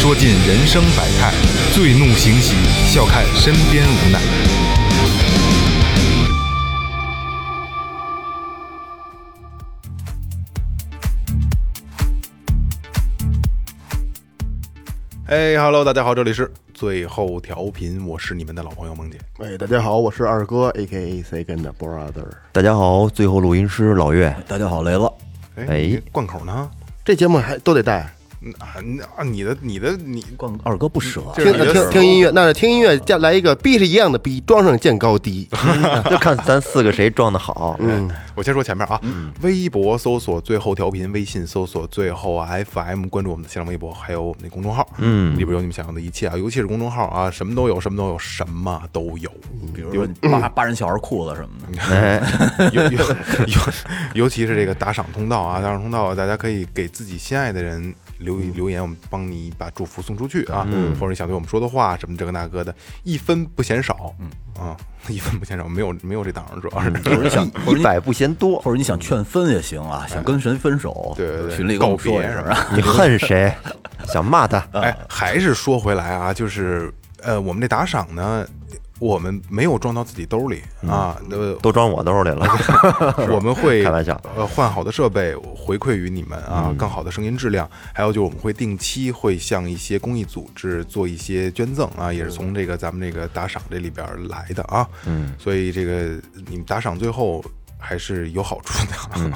说尽人生百态；醉怒行喜，笑看身边无奈。哎哈喽，大家好，这里是最后调频，我是你们的老朋友萌姐。哎，大家好，我是二哥，A K A Second Brother。大家好，最后录音师老岳，大家好，雷子，哎，贯口呢？这节目还都得带，嗯啊那啊，你的你的你，光二哥不舍，听听听音乐，那听音乐加来一个 B 是一样的 B，装上见高低。就看咱四个谁装的好。嗯，我先说前面啊，微博搜索最后调频，微信搜索最后 FM，关注我们的新浪微博，还有我们的公众号，嗯。里边有你们想要的一切啊，尤其是公众号啊，什么都有，什么都有，什么都有，比如说扒扒人小孩裤子什么的，哎，尤尤尤尤其是这个打赏通道啊，打赏通道，大家可以给自己心爱的人留嗯留言，我们帮你把祝福送出去啊，或者你想对我们说的话什么这个那个的，一分不嫌少，嗯啊，一分不嫌少，没有没有这档主要是。或者你想，你一百不嫌多。或者你想劝分也行啊，想跟谁分手，对对对告别是声啊，你恨谁？想骂他？哎，还是说回来啊，就是呃，我们这打赏呢，我们没有装到自己兜里啊，呃，都装我兜里了。我们会 开玩笑呃，换好的设备回馈于你们啊，更好的声音质量。还有就是我们会定期会向一些公益组织做一些捐赠啊，也是从这个咱们这个打赏这里边来的啊。嗯，所以这个你们打赏最后还是有好处的。嗯，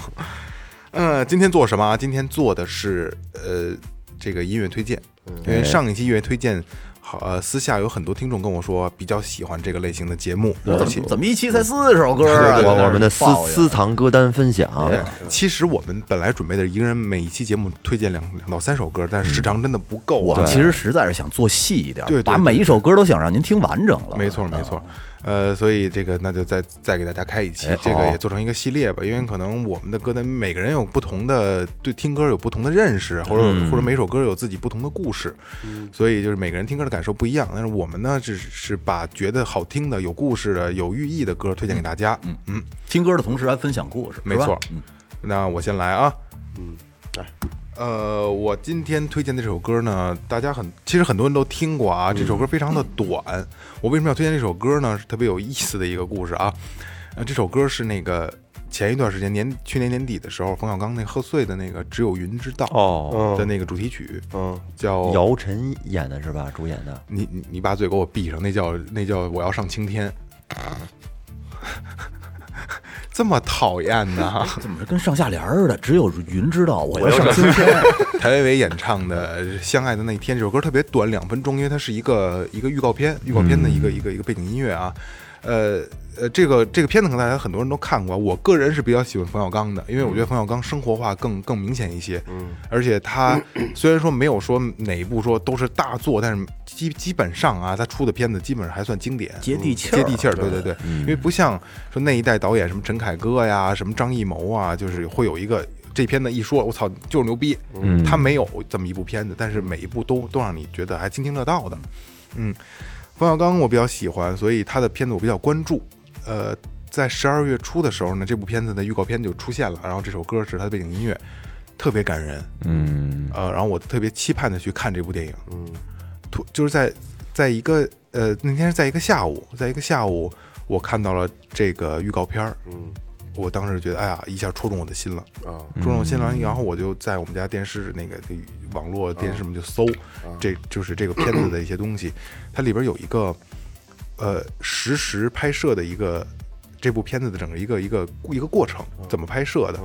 呃，今天做什么啊？今天做的是呃这个音乐推荐，因为上一期音乐推荐。好，呃，私下有很多听众跟我说比较喜欢这个类型的节目，怎么怎么一期才四首歌啊？我们的私私藏歌单分享，其实我们本来准备的一个人每一期节目推荐两两到三首歌，但是时长真的不够啊。我们其实实在是想做细一点，对对把每一首歌都想让您听完整了。没错没错，呃，所以这个那就再再给大家开一期哎，这个也做成一个系列吧，因为可能我们的歌单每个人有不同的对听歌有不同的认识，或者或者每首歌有自己不同的故事，所以就是每个人听歌的感受不一样。但是我们呢，只是把觉得好听的、有故事的、有寓意的歌推荐给大家。嗯嗯，听歌的同时还分享故事，没错嗯那我先来啊。嗯，来，呃，我今天推荐的这首歌呢，大家很其实很多人都听过啊。这首歌非常的短，我为什么要推荐这首歌呢？是特别有意思的一个故事啊。呃，这首歌是那个前一段时间年去年年底的时候，冯小刚那贺岁的那个《只有云知道》哦，的那个主题曲，嗯，叫姚晨演的是吧？主演的。你你你把嘴给我闭上，那叫那叫我要上青天。这么讨厌呢？怎么是跟上下联儿似的？只有云知道，我要上青天。谭维维演唱的《相爱的那一天》这首歌特别短，两分钟，因为它是一个一个预告片，预告片的一个、一个一个背景音乐啊。呃呃，这个这个片子可能大家很多人都看过，我个人是比较喜欢冯小刚的，因为我觉得冯小刚生活化更更明显一些。嗯，而且他 虽然说没有说哪一部说都是大作，但是基基本上啊，他出的片子基本上还算经典，接地气儿接地气儿。对对对，因为不像说那一代导演什么陈凯歌呀，什么张艺谋啊，就是会有一个。这片子一说，我操，就是牛逼。嗯，他没有这么一部片子，但是每一部都都让你觉得还津津乐道的。嗯，冯小刚我比较喜欢，所以他的片子我比较关注。呃，在十二月初的时候呢，这部片子的预告片就出现了，然后这首歌是他的背景音乐，特别感人。嗯，呃，然后我特别期盼的去看这部电影。嗯，突就是在在一个呃那天是在一个下午，在一个下午，我看到了这个预告片儿。嗯，我当时觉得，哎呀，一下戳中我的心了。啊，戳中我心了，然后我就在我们家电视那个网络电视上面就搜，这就是这个片子的一些东西。它里边有一个呃实时拍摄的一个这部片子的整个一个一个一个过程，怎么拍摄的。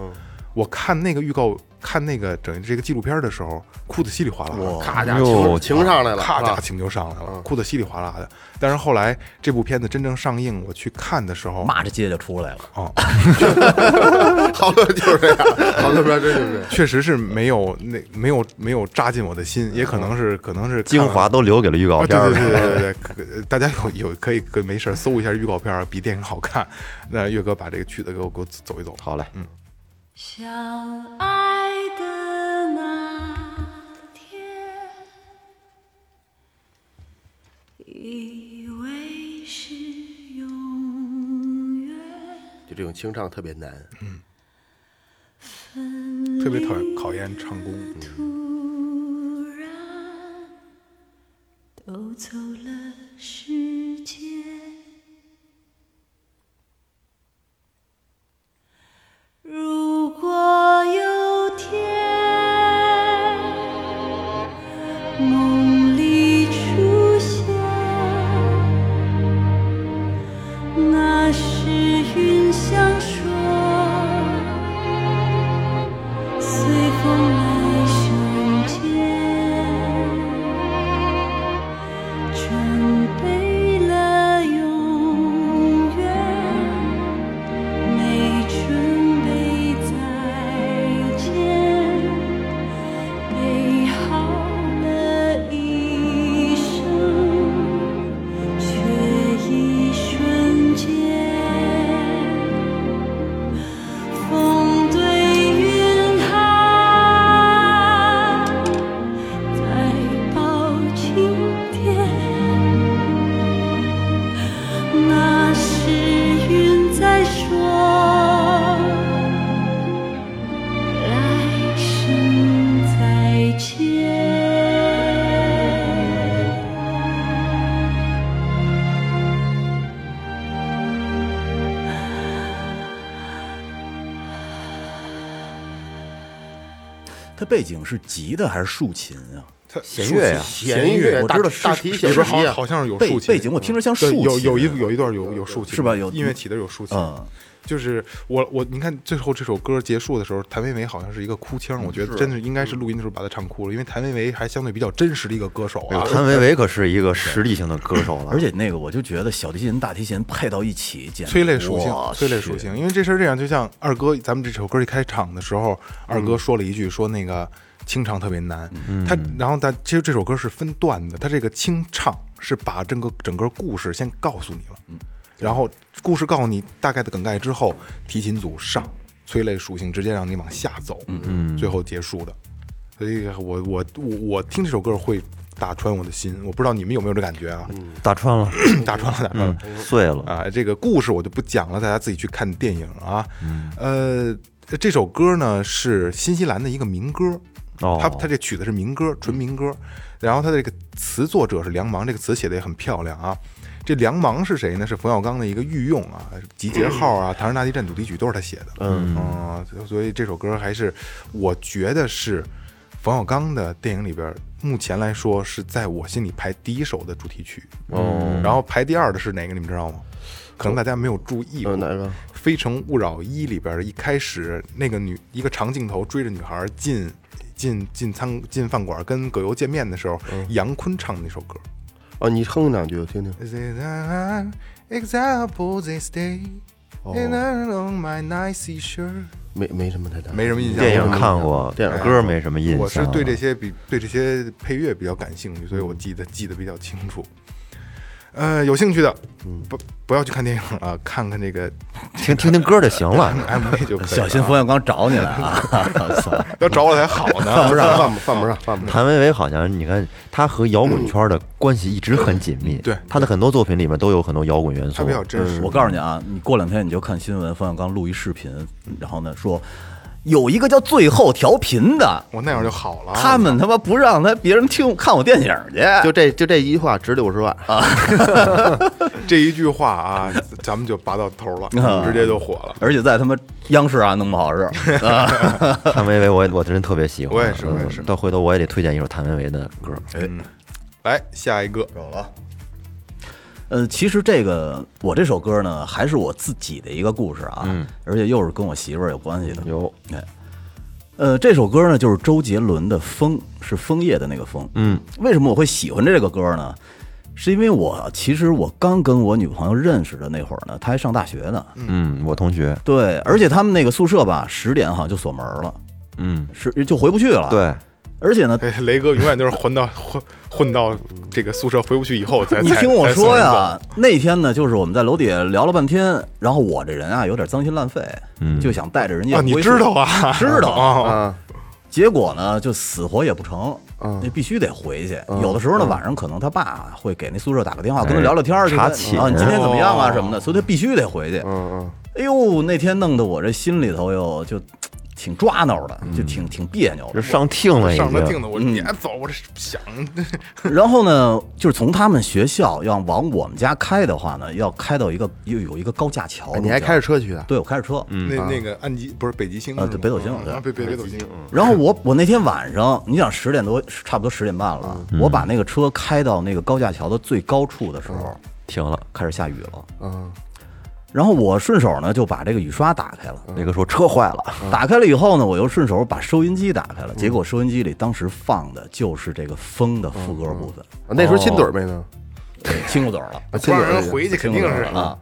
我看那个预告，看那个整这个纪录片的时候，哭得稀里哗啦的，咔家哟情情上来了，咔家啊情就上来了，哭得稀里哗啦的。但是后来这部片子真正上映，我去看的时候，骂着街就出来了。哦，好多就是这样，好多片真就是。确实是没有那没有没有扎进我的心，也可能是可能是精华都留给了预告啊，片对对。对对对对，可 大家有有可以可以没事搜一下预告片，比电影好看。那岳哥把这个曲子给我给我走一走。好嘞，相爱的那天，以为是永远。就这种清唱特别难，嗯，特别讨厌考验唱功。嗯它背景是吉的还是竖琴啊？它弦乐呀弦乐，我知道大提琴里边好好像是有背竖琴背景我听着像竖琴有有一有一段有有竖琴，是吧有音乐起的有竖琴。嗯，就是我我你看最后这首歌结束的时候，谭维维好像是一个哭腔，我觉得真的应该是录音的时候把他唱哭了，因为谭维维还相对比较真实的一个歌手啊。谭维维可是一个实力型的歌手了，而且那个我就觉得小提琴、大提琴配到一起，简直催泪属性我，催泪属性，因为这事儿这样，就像二哥，咱们这首歌一开场的时候，二哥说了一句，说那个清唱特别难，他然后他其实这首歌是分段的，他这个清唱是把整个整个故事先告诉你了，然后故事告诉你大概的梗概之后，提琴组上催泪属性直接让你往下走，嗯，最后结束的，所以我我我我听这首歌会打穿我的心，我不知道你们有没有这感觉啊？打穿了，打穿了，打穿了。碎了。啊，这个故事我就不讲了，大家自己去看电影啊。呃，这首歌呢是新西兰的一个民歌，哦它它这曲子是民歌，纯民歌。然后他的这个词作者是梁芒，这个词写的也很漂亮啊。这梁芒是谁呢？是冯小刚的一个御用啊，集结号啊，唐山大地震主题曲都是他写的。嗯啊所以这首歌还是我觉得是冯小刚的电影里边，目前来说是在我心里排第一首的主题曲。哦，然后排第二的是哪个？你们知道吗？可能大家没有注意过。呃，哪个？《非诚勿扰一》里边的一开始那个女一个长镜头追着女孩进进进餐进饭馆跟葛优见面的时候，杨坤唱的那首歌。哦，你哼两句我听听。Example this day, and on my nice shirt。没没什么太大，没什么印象。电影看过，电影歌没什么印象。我是对这些比对这些配乐比较感兴趣，所以我记得记得比较清楚。呃，有兴趣的不不要去看电影 啊，看看这个听听听歌就行了。MV 就可以了。小心冯小刚找你来啊！操要找我才好呢，犯不上，犯不犯不上，犯不上。谭维维好像你看，他和摇滚圈的关系一直很紧密。对他的很多作品里面都有很多摇滚元素他比。较真实。我告诉你啊，你过两天你就看新闻，冯小刚录一视频，然后呢说有一个叫最后调频的，我那样就好了。他们他妈不让他别人听看我电影去，就这就这一句话值六十万啊！这一句话啊，咱们就拔到头了，啊直接就火了。而且在他妈央视啊弄不好是 啊。谭维维我也我真特别喜欢。我也是嗯我也是到回头我也得推荐一首谭维维的歌。来下一个，呃，其实这个我这首歌呢，还是我自己的一个故事啊，嗯而且又是跟我媳妇儿有关系的。有，哎，呃，这首歌呢就是周杰伦的《枫》，是枫叶的那个枫。嗯，为什么我会喜欢这个歌呢？是因为我其实我刚跟我女朋友认识的那会儿呢，她还上大学呢。嗯，我同学，对，而且他们那个宿舍吧，十点好像就锁门了，嗯，是就回不去了。，对，而且呢，哎 雷哥永远就是混到 混混到这个宿舍回不去以后才。才你听我说呀，那天呢，就是我们在楼底下聊了半天，然后我这人啊有点脏心烂肺，嗯就想带着人家啊，你知道啊？知道啊？啊，结果呢，就死活也不成，嗯那必须得回去。嗯有的时候呢，晚上可能他爸会给那宿舍打个电话，跟他聊聊天儿去，查寝啊，你今天怎么样啊哦什么的，所以他必须得回去。嗯嗯，哎呦，那天弄得我这心里头哟就挺抓挠的，就挺挺别扭的。这上听了已经。上他听的，我说你还走，我这想，然后呢，就是从他们学校要往我们家开的话呢，要开到一个又有一个高架桥哎，，你还开着车去的？对我开着车，那那个安吉不是北极星啊对北斗星北北北斗星，然后我我那天晚上，你想十点多，差不多十点半了，我把那个车开到那个高架桥的最高处的时候，停了。开始下雨了。嗯，然后我顺手呢就把这个雨刷打开了，那个说车坏了，打开了以后呢，我又顺手把收音机打开了，结果收音机里当时放的就是这个风的副歌部分，啊那时候亲嘴儿没呢？亲过嘴儿了。啊，亲嘴回去，肯定是啊。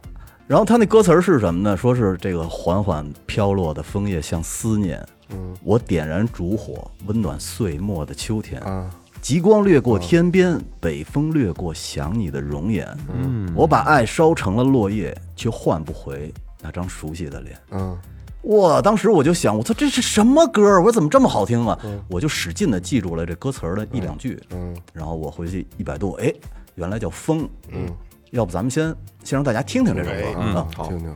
然后他那歌词儿是什么呢？说是这个缓缓飘落的枫叶像思念，嗯，我点燃烛火，温暖岁末的秋天啊。极光掠过天边，北风掠过想你的容颜。嗯，我把爱烧成了落叶，却换不回那张熟悉的脸。嗯，哇！当时我就想，我操，这是什么歌？我说怎么这么好听啊？我就使劲的记住了这歌词的一两句。嗯，然后我回去一百度，哎，原来叫风。嗯，要不咱们先先让大家听听这首歌啊。好听听。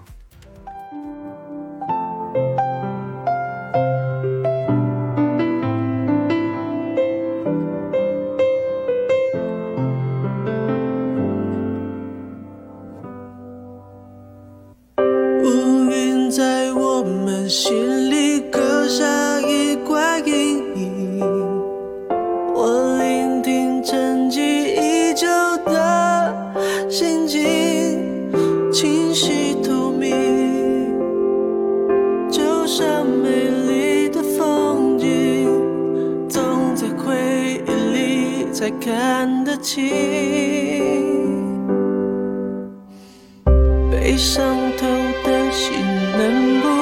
看得清。被伤透的心能不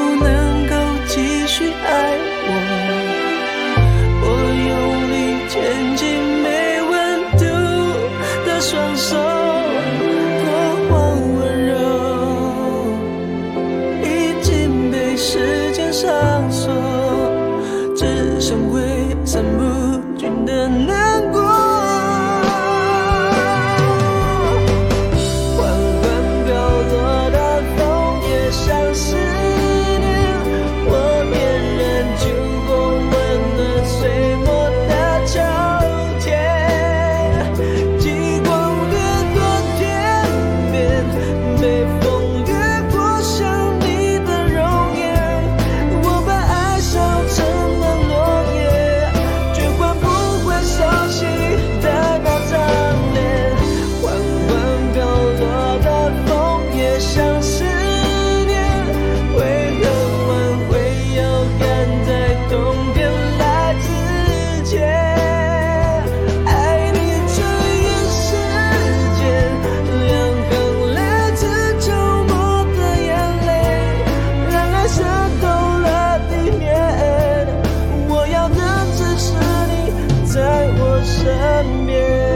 身边。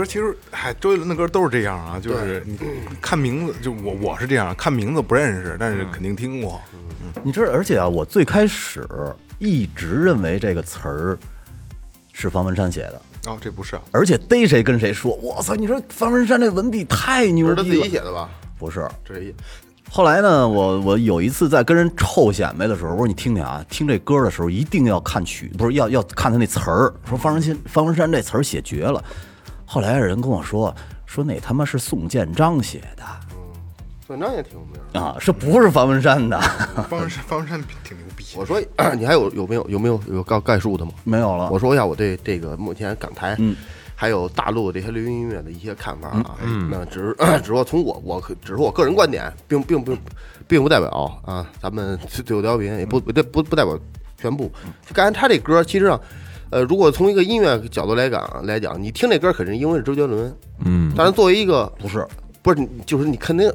歌其实，嗨，周杰伦的歌都是这样啊，就是你看名字，就我我是这样，看名字不认识，但是肯定听过。嗯你知道，而且啊，我最开始一直认为这个词儿是方文山写的，哦，这不是啊，而且逮谁跟谁说，我操！你说方文山这文笔太牛是他自，己写的吧？不是。这是一后来呢，我我有一次在跟人臭显摆的时候，我说你听听啊，听这歌的时候一定要看曲，不是要要看他那词儿。说方文山方文山这词儿写绝了。后来有人跟我说，说那他妈是宋建章写的宋建章也挺有名。啊，是不是方文山的？方文山方文山挺牛逼。我说 你还有有没有有没有有概概述的吗？没有了。我说一下我对这个目前港台，嗯还有大陆这些流行音乐的一些看法啊。那只是 只是说从我我可只是我个人观点，并并不并不代表啊，咱们最后调频也不不不不不代表全部。就刚才他这歌，其实上，呃，如果从一个音乐角度来讲来讲，你听这歌肯定因为是周杰伦，嗯，但是作为一个不是。不是就是你肯定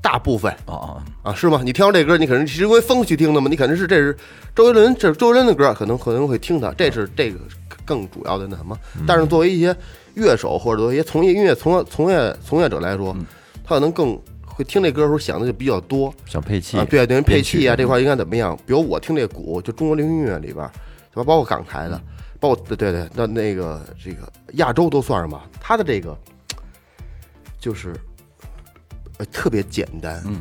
大部分。啊啊，啊，是吗？你听到这歌，你肯定是因为风去听的嘛？你肯定是这是周杰伦，这是周杰伦的歌，可能可能会听它，这是这个更主要的那什么。但是作为一些乐手或者作为一些从业音乐从从业从业者来说，他可能更会听这歌的时候想的就比较多。想配器。啊，对，等于配器啊这块应该怎么样？比如我听这鼓，就中国流行音乐里边，什么包括港台的，包括对对对，那那个这个亚洲都算上吧，他的这个就是呃特别简单，嗯。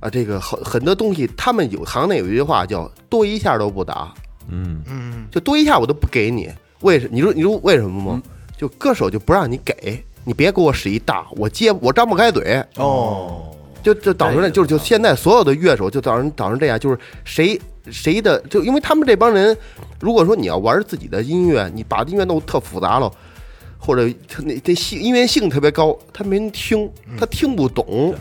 啊，这个很很多东西，他们有行内有一句话叫“多一下都不打嗯，嗯”，就多一下我都不给你。为什？你说你说为什么吗？就歌手就不让你给，你别给我使一大，我接我张不开嘴，哦，就就导致了，就是就现在所有的乐手就导致导致这样，就是谁谁的，就因为他们这帮人，如果说你要玩自己的音乐，你把音乐弄特复杂了，或者他那这性音乐性特别高，他没人听，他听不懂，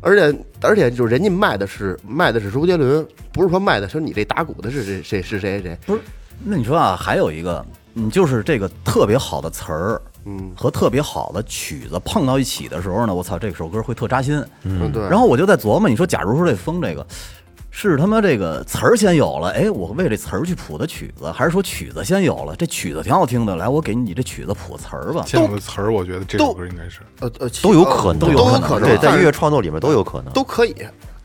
而且而且就是人家卖的是卖的是周杰伦，不是说卖的说你这打鼓的是谁谁是谁谁，不是，那你说啊，还有一个，你就是这个特别好的词儿，嗯。和特别好的曲子碰到一起的时候呢，我操，这首歌会特扎心。嗯。对，然后我就在琢磨，你说，假如说这风这个是他妈这个词儿先有了，哎，我为这词儿去谱的曲子，还是说曲子先有了，这曲子挺好听的，来，我给你这曲子谱词儿吧。先有个词儿，我觉得这首歌应该是。呃呃都有可能，都有可能，对，在音乐创作里面都有可能。都可以，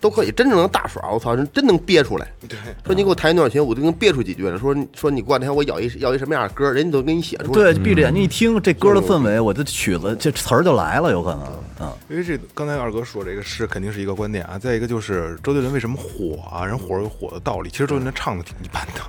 都可以，真正能大耍，我操，人真能憋出来。对说你给我弹一段情，我就能憋出几句来。说说你过两天我咬一咬一什么样的歌，人家都给你写出来。对，闭着眼睛一听这歌的氛围，我的曲子这词儿就来了，有可能。嗯，因为这刚才二哥说这个是肯定是一个观点啊，再一个就是周杰伦为什么火啊？人火有火的道理，其实周杰伦唱的挺一般的。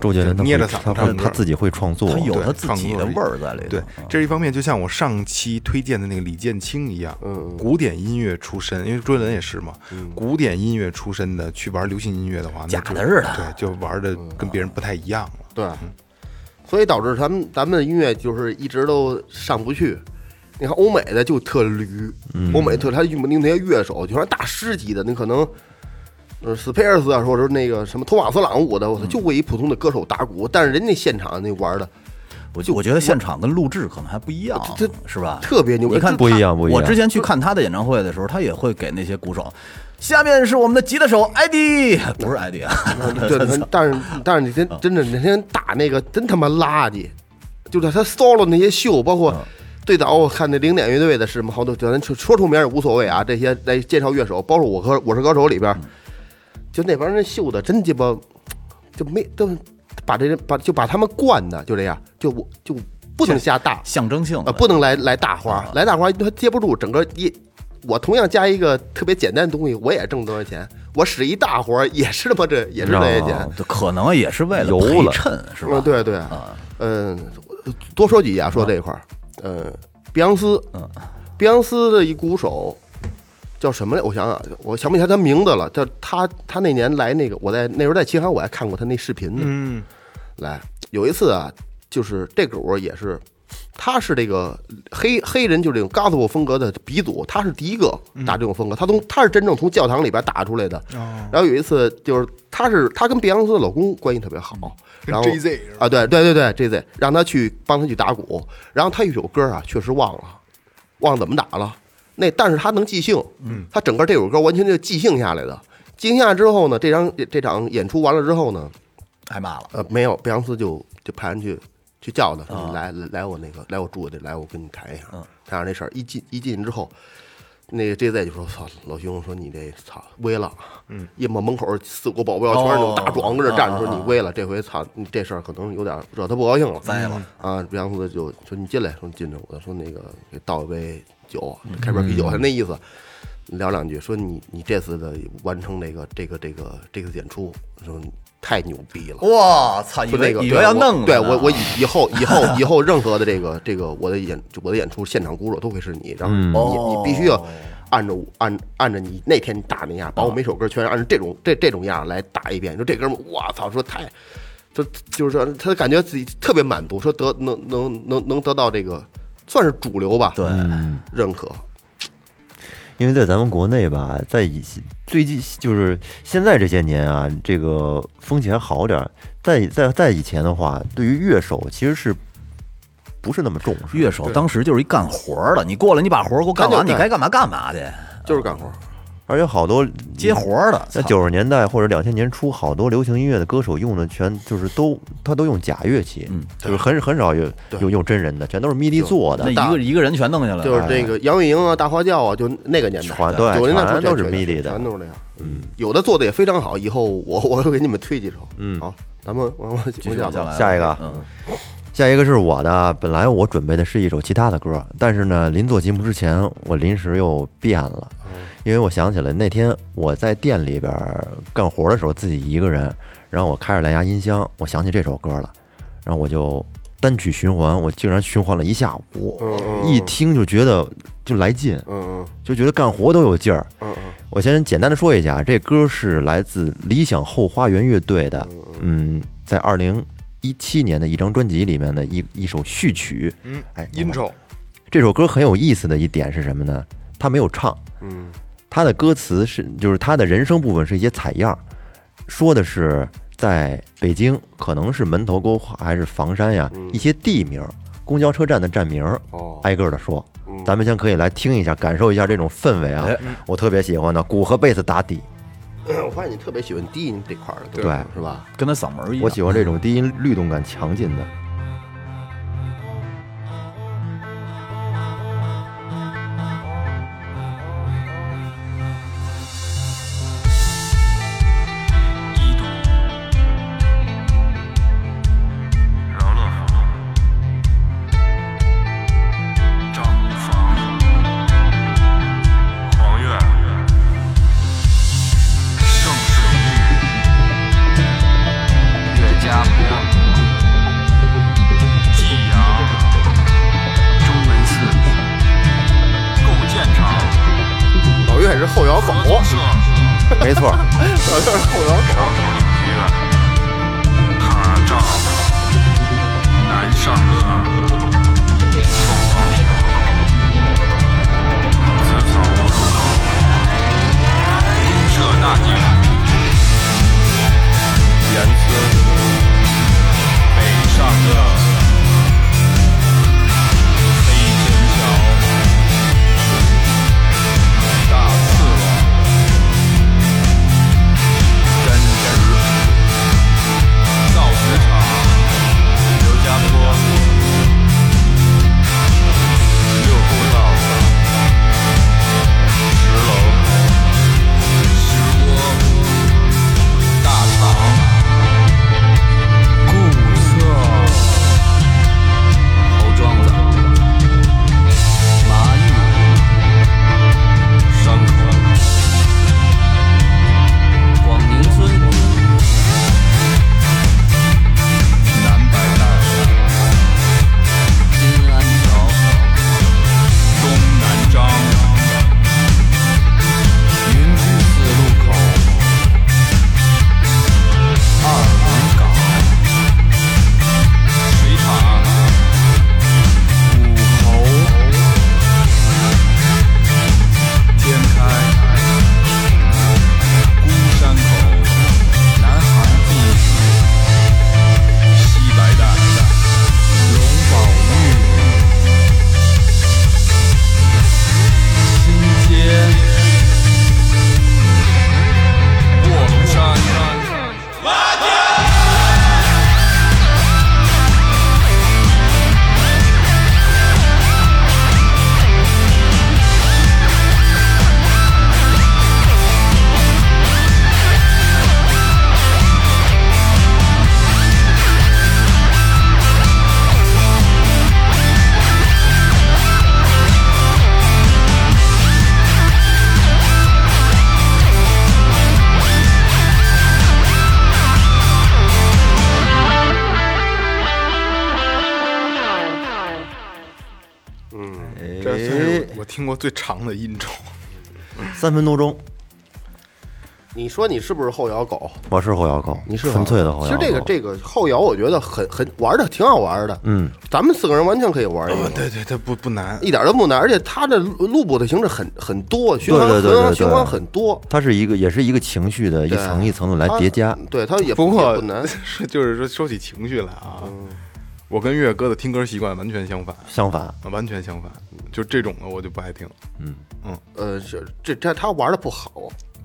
周杰伦他会捏着嗓子他唱歌他自己会创作，他有他自己的味儿在里头。对，这是一方面，就像我上期推荐的那个李建清一样，嗯古典音乐出身，因为周杰伦也是嘛，古典音乐出身的去玩流行音乐的话，假的似的对，就玩的跟别人不太一样了。对，所以导致咱们咱们的音乐就是一直都上不去。你看欧美的就特驴，欧美特他用那些乐手，就像大师级的，你可能。呃，斯佩尔斯啊，或者说那个什么托马斯朗舞的，我操，就为一普通的歌手打鼓，但是人家现场那玩的我就我觉得现场跟录制可能还不一样，这这是吧？特别牛逼。你看不一样不一样。我之前去看他的演唱会的时候，他也会给那些鼓手。下面是我们的吉他手艾迪，不是艾迪啊，对，但是但是你真真的那天打那个真他妈垃圾，就是他 solo 那些秀，包括最早我看那零点乐队的是什么，好多咱说说出名也无所谓啊，这些来介绍乐手，包括我和我是歌手里边，就那帮人秀的真鸡巴就没都把这人把就把他们惯的就这样，就我就不能瞎大。象征性的。啊，不能来来大花，来大花他接不住，整个一我同样加一个特别简单的东西，我也挣多少钱，我使一大活儿也是他妈这 也是这些钱。可能也是为了陪衬，是吧？嗯，对对，嗯，多说几句啊，说这一块儿，呃，碧昂斯，嗯，碧昂斯的一鼓手叫什么来？我想想，我想不起来他名字了。叫他，他那年来那个，我在那时候在青海我还看过他那视频呢。嗯，来有一次啊，就是这鼓也是，他是这个黑黑人，就是这种 gospel 风格的鼻祖，他是第一个打这种风格，他从他是真正从教堂里边打出来的。哦，然后有一次就是他是他跟碧昂斯的老公关系特别好，然后 Jay Z 是啊，对对对对，J Z 让他去帮他去打鼓，然后他一首歌啊，确实忘了，忘了怎么打了。那但是他能即兴，嗯，他整个这首歌完全就即兴下来的。即兴下来之后呢，这场这场演出完了之后呢，挨骂了。呃，没有，贝昂斯就就派人去去叫他，说你来来来我那个来我住的来我跟你谈一下，谈上这事儿。一进一进去之后，那个 JZ 就说：“操，老兄，说你这操威了，嗯，一摸门口四五个保镖全是那种大壮跟这站着，说你威了，这回操这事儿可能有点惹他不高兴了，栽了啊！杨子就说你进来，说你进来，我说那个给倒一杯酒，开瓶啤酒，他那意思。”聊两句，说你你这次的完成这个这个这个这个演出，说太牛逼了。哇操，以说那个为以为要弄对我我以 以后以后以后任何的这个这个我的演我的演出现场鼓手都会是你，然后你、哦你必须要按照我按按照你那天打那样，把我每首歌全按照这种这这种样来打一遍。说这哥们儿，我操，说太就就是说他感觉自己特别满足，说得能能能能得到这个算是主流吧，对，认可。因为在咱们国内吧，在以最近就是现在这些年啊，这个风气还好点儿。在在在以前的话，对于乐手其实是不是那么重视。乐手当时就是一干活儿的，你过来，你把活儿给我干完，你该干嘛干嘛去，就是干活，而且好多接活儿的。在操。九十年代或者两千年初，好多流行音乐的歌手用的全就是都他都用假乐器，嗯就是很很少有有用真人的，全都是 MIDI 做的那。一个一个人全弄下来了，就是这个杨钰莹啊、大花轿啊，就那个年代，全对九十年代全都是全 MIDI 的。全都是那样。嗯，有的做的也非常好，以后我我会给你们推几首。嗯。好，咱们我我继续往下来，下一个。嗯，下一个是我的，本来我准备的是一首其他的歌，但是呢，临做节目之前，我临时又变了，因为我想起来那天我在店里边干活的时候，自己一个人，然后我开着蓝牙音箱，我想起这首歌了，然后我就单曲循环，我竟然循环了一下午，一听就觉得就来劲，嗯就觉得干活都有劲儿。我先简单的说一下，这歌是来自理想后花园乐队的，嗯，在二零一七年的一张专辑里面的一一首序曲。嗯，哎，intro 这首歌很有意思的一点是什么呢？它没有唱，嗯他的歌词是就是他的人声部分是一些采样，说的是在北京可能是门头沟还是房山呀一些地名，公交车站的站名，哦挨个的说。咱们先可以来听一下，感受一下这种氛围啊哎，我特别喜欢的，鼓和贝斯打底。嗯，我发现你特别喜欢低音这块儿的，对是吧？跟他嗓门儿一样。我喜欢这种低音律动感强劲的。最长的 intro，三分多钟。你说你是不是后摇狗？我是后摇狗，你是纯粹的后摇狗。其实这个这个后摇，我觉得很很玩的挺好玩的。嗯，咱们四个人完全可以玩一个，对对，它不不难，一点都不难，而且它的录录播的形式很很多，循环对对对对对循环很多。它是一个，也是一个情绪的一层一层的来叠加。对，它也不过也不难。是就是说说起情绪来啊，我跟月哥的听歌习惯完全相反，相反，啊完全相反，就这种的我就不爱听。嗯。呃，这这这他玩的不好。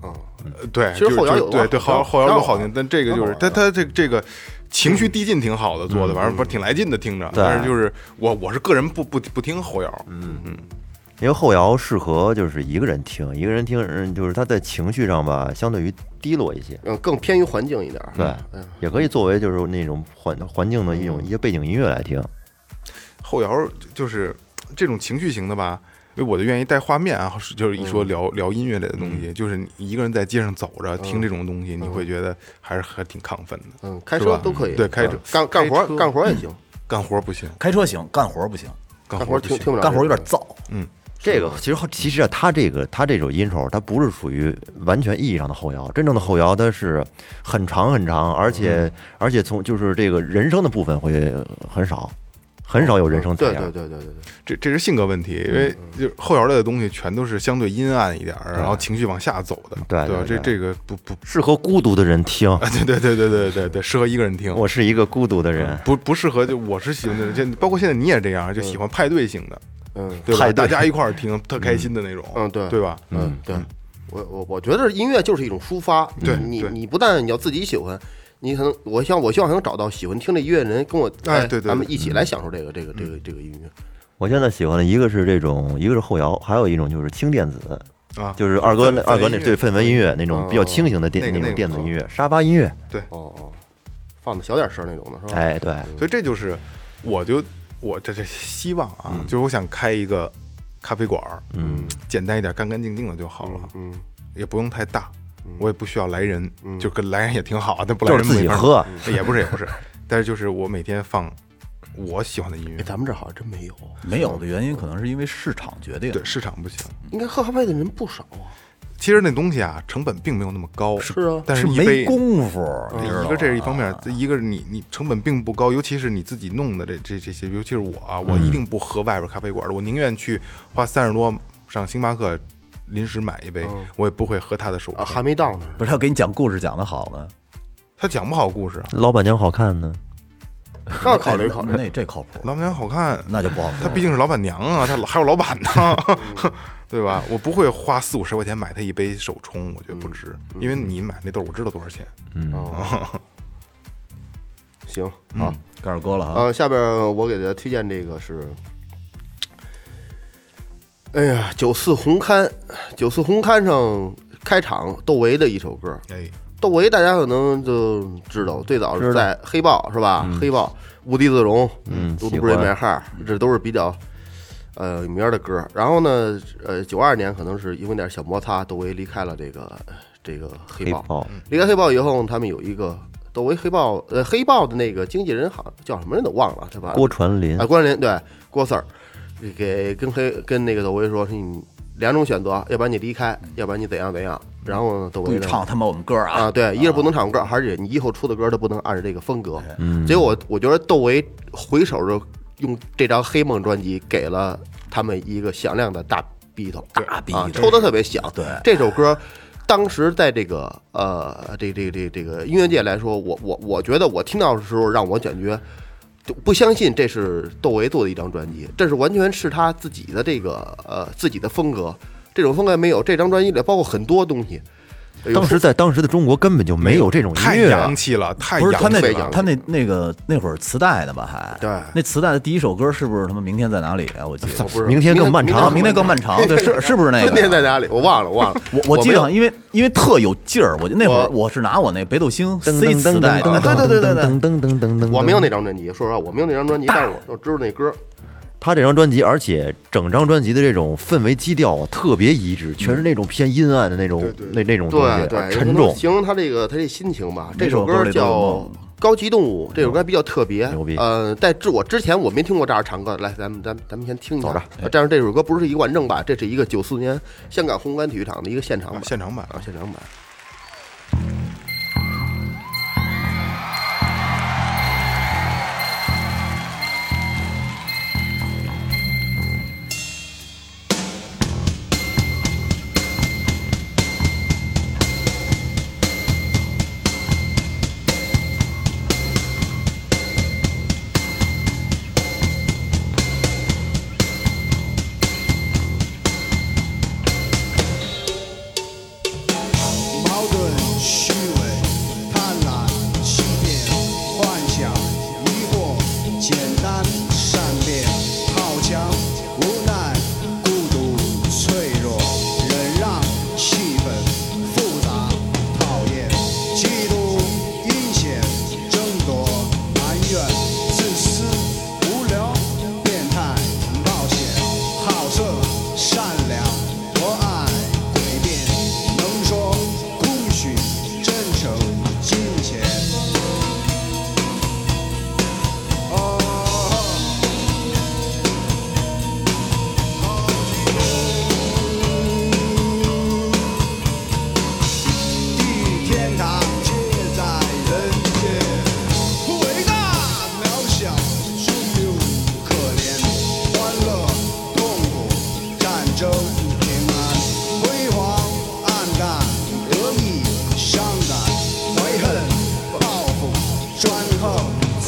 啊。呃对，其实后摇有对对好后后摇有好听，但这个就是他他这这个情绪递进挺好的做的，反正不是挺来劲的听着，但是就是我我是个人不不不听后摇，嗯。嗯，因为后摇适合就是一个人听，一个人听，嗯，就是他在情绪上吧，相对于低落一些。嗯，更偏于环境一点。对嗯，也可以作为就是那种环环境的一种一些背景音乐来听。后摇就是这种情绪型的吧。因为我就愿意带画面啊，是就是一说聊聊音乐类的东西，就是你一个人在街上走着听这种东西，你会觉得还是还挺亢奋的。嗯，开车都可以。对，开车干干活干活也行，干活不行，开车行，干活不行，干干活听听不了。干活有点燥。这个其实其实啊，他这个他这首 intro，它不是属于完全意义上的后摇，真正的后摇它是很长很长，而且而且从就是这个人声的部分会很少，很少有人声采对样。对对对对对。这这是性格问题，因为就后摇类的东西全都是相对阴暗一点，然后情绪往下走的，对对吧？这对对这个不不，适合孤独的人听。啊，对对对对对对对，适合一个人听。我是一个孤独的人，不不适合，就我是喜欢的，现包括现在你也这样，就喜欢派对型的，嗯对吧？派对大家一块儿听，特开心的那种，嗯对对吧？嗯，对。我我我觉得音乐就是一种抒发。对对你你不但你要自己喜欢，你可能我希望我希望能找到喜欢听这音乐的人，跟我哎对对对咱们一起来享受这个这个这个这个音乐。我现在喜欢的一个是这种，一个是后摇，还有一种就是轻电子，啊，就是二哥那二哥那对氛围音乐那种比较轻型的电那种电子音乐，沙发音乐。对哦哦，放的小点声那种的是吧？哎，对，所以这就是，我就我这这希望啊，就是我想开一个咖啡馆儿，嗯，简单一点，干干净净的就好了，嗯，也不用太大，我也不需要来人，就跟来人也挺好，但不来就是人自己喝，也不是也不是，但是就是我每天放我喜欢的音哎，乐，咱们这好像真没有，没有的原因可能是因为市场决定。对市场不行。应该喝咖啡的人不少啊。其实那东西啊，成本并没有那么高，是啊但是一杯功夫，你知道一个这是一方面，一个是你你成本并不高，尤其是你自己弄的这这这些，尤其是我啊，我一定不喝外边咖啡馆的，我宁愿去花三十多上星巴克临时买一杯，我也不会喝他的手啊，冲。还没到呢。不是要给你讲故事讲的好呢，他讲不好故事，老板娘好看呢。那考虑考虑。那这靠谱，老板娘好看，那就不好说。他毕竟是老板娘啊，她还有老板呢，对吧？我不会花四五十块钱买他一杯手冲，我觉得不值，因为你买那豆我知道多少钱。嗯，行好。盖二哥了啊，呃，下边我给大家推荐这个是，哎呀，九四红勘，九四红勘上开场窦唯的一首歌。哎，窦唯大家可能就知道，最早是在黑豹是吧？黑豹、无地自容，嗯嘟嘟 break 喜欢 my heart，这都是比较呃有名儿的歌。然后呢，呃，九二年可能是因为点小摩擦，窦唯离开了这个这个黑豹。黑豹，离开黑豹以后，他们有一个窦唯黑豹呃黑豹的那个经纪人，好像叫什么人都忘了，对吧？郭传林啊，，郭传林对郭 Sir 给跟黑跟那个窦唯说，你两种选择，要不然你离开，要不然你怎样怎样。然后呢，窦不唯唱他妈我们歌啊！啊，对，一是不能唱歌，而且你以后出的歌都不能按照这个风格。嗯结果我我觉得窦唯回首就用这张《黑梦》专辑给了他们一个响亮的大逼头，大逼头啊抽的特别响。对这首歌。当时在这个呃，这这这这个音乐界来说，我我我觉得我听到的时候，让我感觉就不相信这是窦唯做的一张专辑，这是完全是他自己的这个呃自己的风格，这种风格没有。这张专辑里包括很多东西，当时在当时的中国根本就没有这种音太乐啊洋，气了，太不是他那洋气了。非常他那那个那会儿磁带的吧？还对那磁带的第一首歌是不是他妈明天在哪里啊？我记得不是明天更漫长啊，明天更漫长，对，是是不是那个？明天在？哪里？我忘了，我忘了。我我记得，因为因为特有劲儿，我就那会儿我我是拿我那北斗星噔 C 磁带的，对对对对对，噔噔噔噔噔，我没有那张专辑，说实话，我没有那张专辑，但是我我知道那歌。他这张专辑，而且整张专辑的这种氛围基调啊特别一致，全是那种偏阴暗的那种那那种东西，对对，沉重。形容他这个他这心情吧。这首首歌叫《高级动物》，这首歌比较特别，牛逼呃，在之我之前我没听过这样唱歌，来，咱们咱们咱们先听一下。走着呃但是这首歌不是一个完整版，这是一个九四年香港红磡体育场的一个现场版，现场版啊，现场版。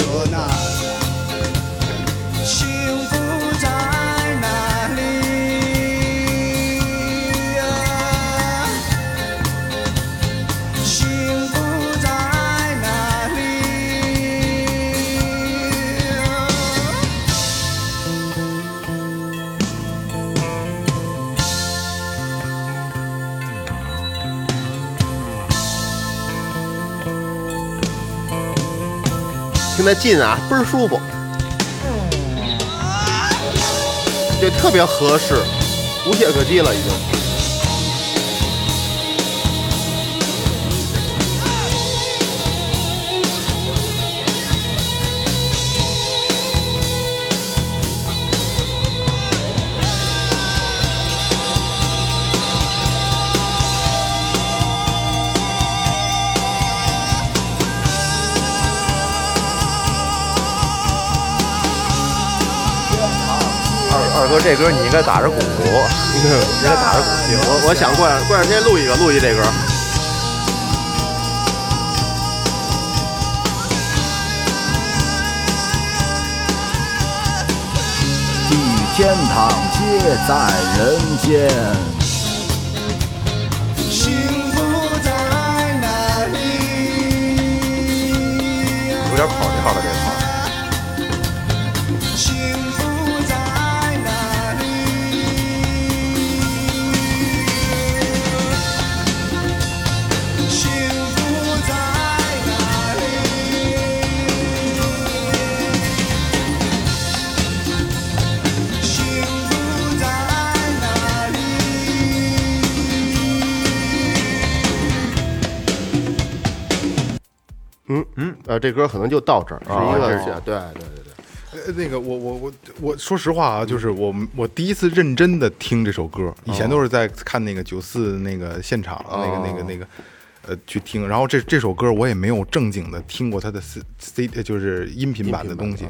横听得近啊，倍儿舒服，这特别合适，无懈可击了已经。二二哥，这歌你应该打着鼓，应该打着鼓听。我我想过两过两天录一个，录一这歌。地狱天堂皆在人间。幸福在哪里？有点跑调了这块。呃，这歌可能就到这儿，是一个对对对对。呃，那个我我我我说实话啊，就是我我第一次认真的听这首歌，以前都是在看那个九四那个现场那个那个那个呃去听，然后这这首歌我也没有正经的听过它的 C C 就是音频版的东西，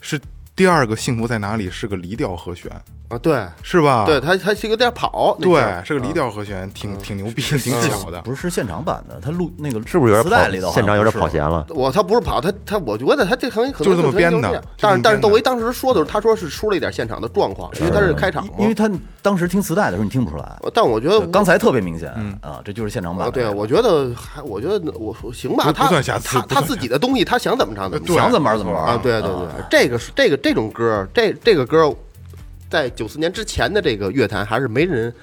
是第二个幸福在哪里是个离调和弦，啊，对是吧？对，他他是有点跑，那劲儿对，是个离调和弦，挺挺牛逼，挺巧的。不是是现场版的，他录那个是不是有点磁带里头跑？现场有点跑弦了。我他不是跑，他他我觉得他这可能可能就是这么编的可能样就这么编的但是但是窦唯当时说的时候，他说是出了一点现场的状况，因为他是开场嘛，因为他当时听磁带的时候你听不出来，但我觉得对刚才特别明显啊，这就是现场版啊，的。对，我觉得还我觉得我我行吧，不他不算瑕疵他他算自己的东西，他想怎么唱怎么对唱想怎么玩怎么玩啊，对对对，这个是这个这种歌，这这个歌，在九四年之前的这个乐坛还是没人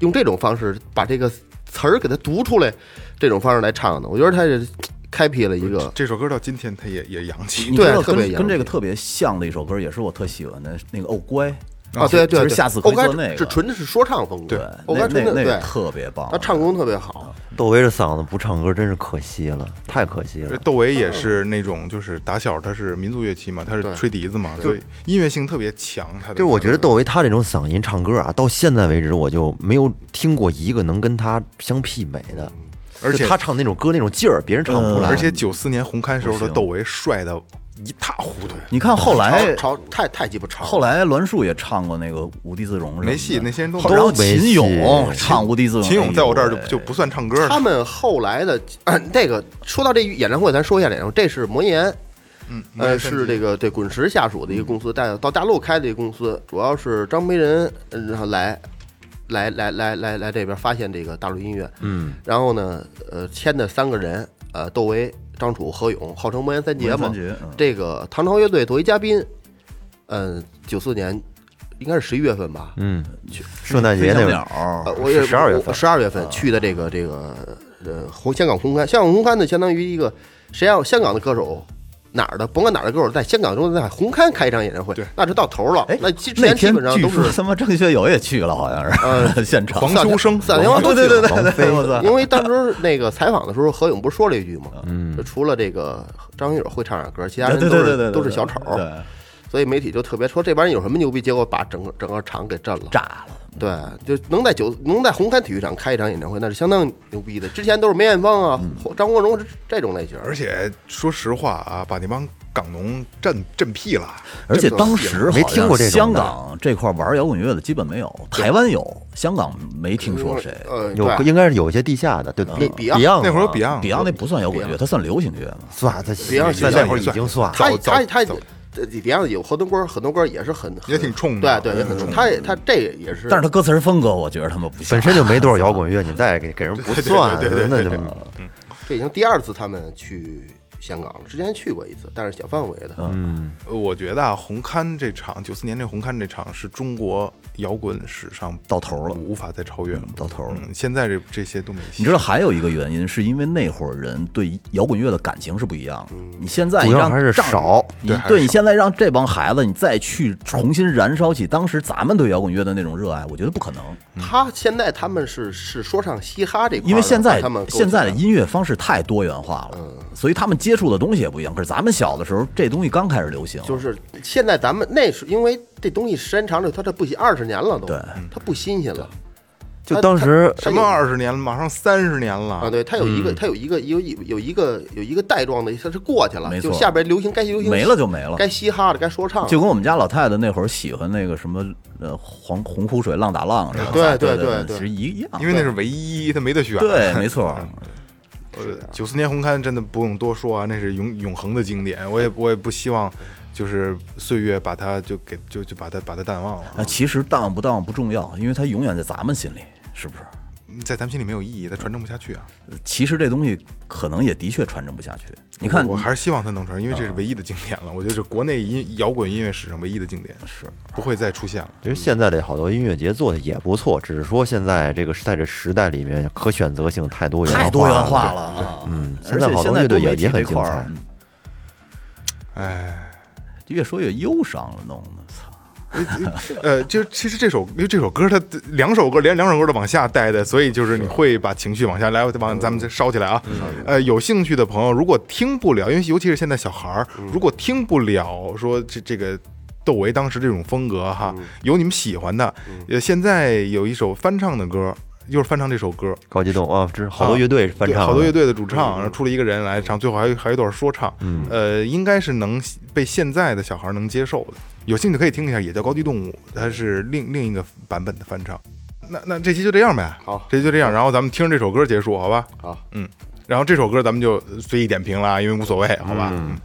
用这种方式把这个词儿给它读出来，这种方式来唱的。我觉得他是开辟了一个这首歌到今天他也也洋气对特别洋跟跟这个特别像的一首歌，也是我特喜欢的那个《哦乖》啊，对对是下次可那个。是纯的是说唱风格，对，欧那那那个该纯的对，特别棒，他唱功特别好，窦唯这嗓子不唱歌真是可惜了，太可惜了。这窦唯也是那种，就是打小他是民族乐器嘛，他是吹笛子嘛，所以音乐性特别强。他的就是我觉得窦唯他这种嗓音唱歌啊，到现在为止我就没有听过一个能跟他相媲美的，而且他唱那种歌那种劲儿，别人唱不出来。而且九四年红磡时候的窦唯帅的一塌糊涂，你看后来潮潮太太鸡巴潮，后来栾树也唱过那个《无地自容》没戏，那些人都后然后都没秦勇唱《无地自容》，秦勇在我这儿就就不算唱歌了。他们后来的这个说到这演唱会，咱说一下演唱会，这是魔岩，嗯，呃，是这个对滚石下属的一个公司，带到大陆开的一个公司，主要是张培仁，嗯然后来。来来来来来这边发现这个大陆音乐，嗯，然后呢，呃，签的三个人，呃，窦唯、张楚、何勇，号称魔岩三杰嘛。这个唐朝乐队作为嘉宾，嗯，九四年应该是十一月份吧，嗯，圣诞节那会鸟呃，我也是12月份十二月份去的这个这个呃红香港红磡，香港红磡呢相当于一个谁让香港的歌手。哪儿的，甭管哪儿的歌手，在香港中在红磡开一场演唱会对，那就到头了哎。那之前基本上都是说他妈郑学友也去了，好像是呃 现场黄秋生四大天王都对对对去了对对，因为当时那个采访的时候，何勇不是说了一句吗？嗯，除了这个张学友会唱点歌，其他人都是对对对对对，都是小丑。对，所以媒体就特别说这帮人有什么牛逼，结果把整个整个场给震了。炸了。对，就能在九能在红磡体育场开一场演唱会，那是相当牛逼的。之前都是梅艳芳啊、嗯张国荣这种类型，而且说实话啊，把那帮港农震震屁了。而且当时没听过这香港这块玩摇滚乐的基本没有，台湾有，香港没听说谁。呃，有应该是有一些地下的，对那 Beyond 那会儿有嘛 Beyond，Beyond 那不算摇滚乐，它算流行乐嘛。算他 Beyond 在那会儿已经算他早他他早呃，Beyond 有很多歌，很多歌也是很也挺冲的对对，也很冲。他也他这也是，但是他歌词风格，我觉得他们不行本身就没多少摇滚乐，你再给给人不算，那就这已经第二次他们去香港了，之前去过一次，但是小范围的。嗯，呃我觉得啊，红磡这场九四年这红磡这场是中国摇滚史上到头了。无法再超越了，到头了。嗯，现在这这些都没。你知道还有一个原因，是因为那会儿人对摇滚乐的感情是不一样的。你现在让让少。你对你现在让这帮孩子，你再去重新燃烧起当时咱们对摇滚乐的那种热爱，我觉得不可能。他现在他们是是说唱嘻哈这块，因为现在他们现在的音音乐方式太多元化了，所以他们接触的东西也不一样。可是咱们小的时候，这东西刚开始流行，就是现在咱们那是因为这东西时间长了，它这不新，二十年了都，对它不新鲜了。就当时什么二十年了，马上三十年了啊，对，它有一个，它有一个有有有一个有一个带状的，它是过去了，就下边流行该流行没了就没了。该嘻哈的，该说唱的，就跟我们家老太太那会儿喜欢那个什么呃黄洪湖水浪打浪似的，对对对其实一样。因为那是唯一，他没得选。对，没错。呃，九四年红磡真的不用多说啊，那是永永恒的经典。我也我也不希望，就是岁月把它就给就就把它把它淡忘了啊，，其实淡忘不淡忘不重要，因为它永远在咱们心里，是不是？在咱们心里没有意义，它传承不下去啊。其实这东西可能也的确传承不下去。你看，我还是希望它能传，因为这是唯一的经典了。我觉得是国内音摇滚音乐史上唯一的经典，是不会再出现了。其实现在的好多音乐节做的也不错，只是说现在这个在这时代里面可选择性太多元太多元化了。啊！嗯，而且现在乐队也也很精彩。哎，越说越忧伤了，弄的操！呃，就其实这首因为这首歌它两首歌连两首歌都往下带的，所以就是你会把情绪往下来，往咱们再烧起来啊。呃，有兴趣的朋友，如果听不了，因为尤其是现在小孩儿，如果听不了说这这个。窦唯当时这种风格哈，有你们喜欢的，呃，现在有一首翻唱的歌，又是翻唱这首歌，高激动啊，这是好多乐队翻唱好多乐队的主唱，然后出了一个人来唱，最后还有还有一段说唱，呃，应该是能被现在的小孩能接受的。有兴趣可以听一下，也叫《高级动物》，它是另另一个版本的翻唱。那那这期就这样呗，好。这期就这样，然后咱们听着这首歌结束，好吧？好，嗯，然后这首歌咱们就随意点评了，因为无所谓，好吧？嗯，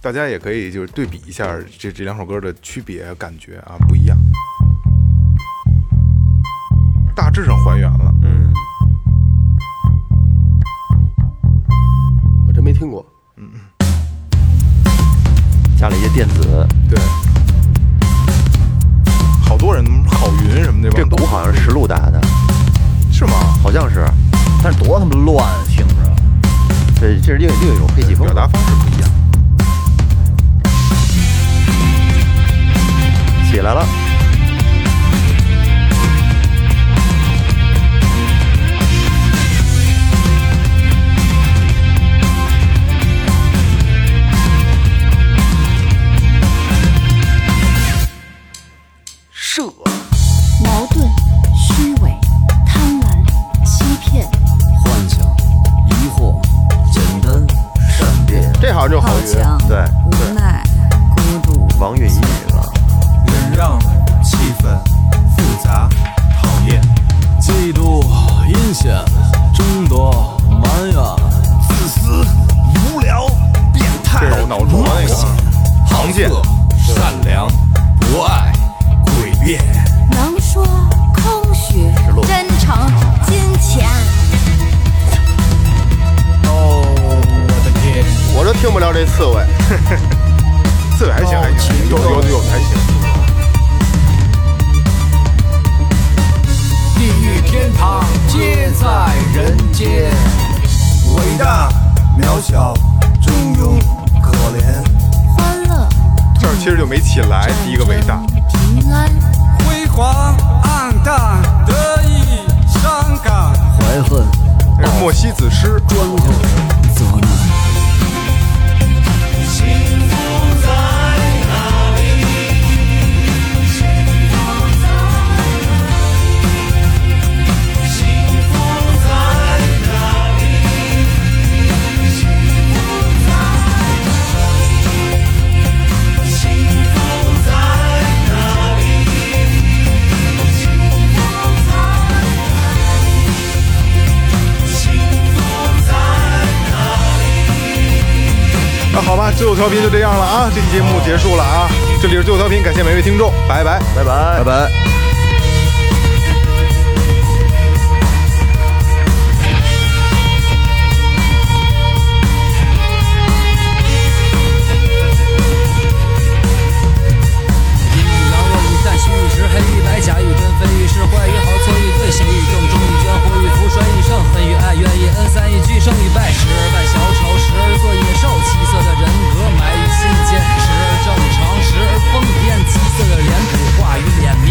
大家也可以就是对比一下这这两首歌的区别感觉啊，不一样，大致上还原了。嗯，我真没听过。嗯加了一些电子，对，好多人郝云什么的，这鼓好像是实录打的，是吗？好像是。但是多他妈乱，听着。这这是另另一种配器风格。表达方式不一样。起来了，变，这好像对最后调频就这样了啊！这期节目结束了啊！这里是最后调频，感谢每位听众，拜拜拜拜拜拜。好，爱，胜与败，扮小丑，做野兽，七色的人。风里变紫色的脸谱化鱼脸。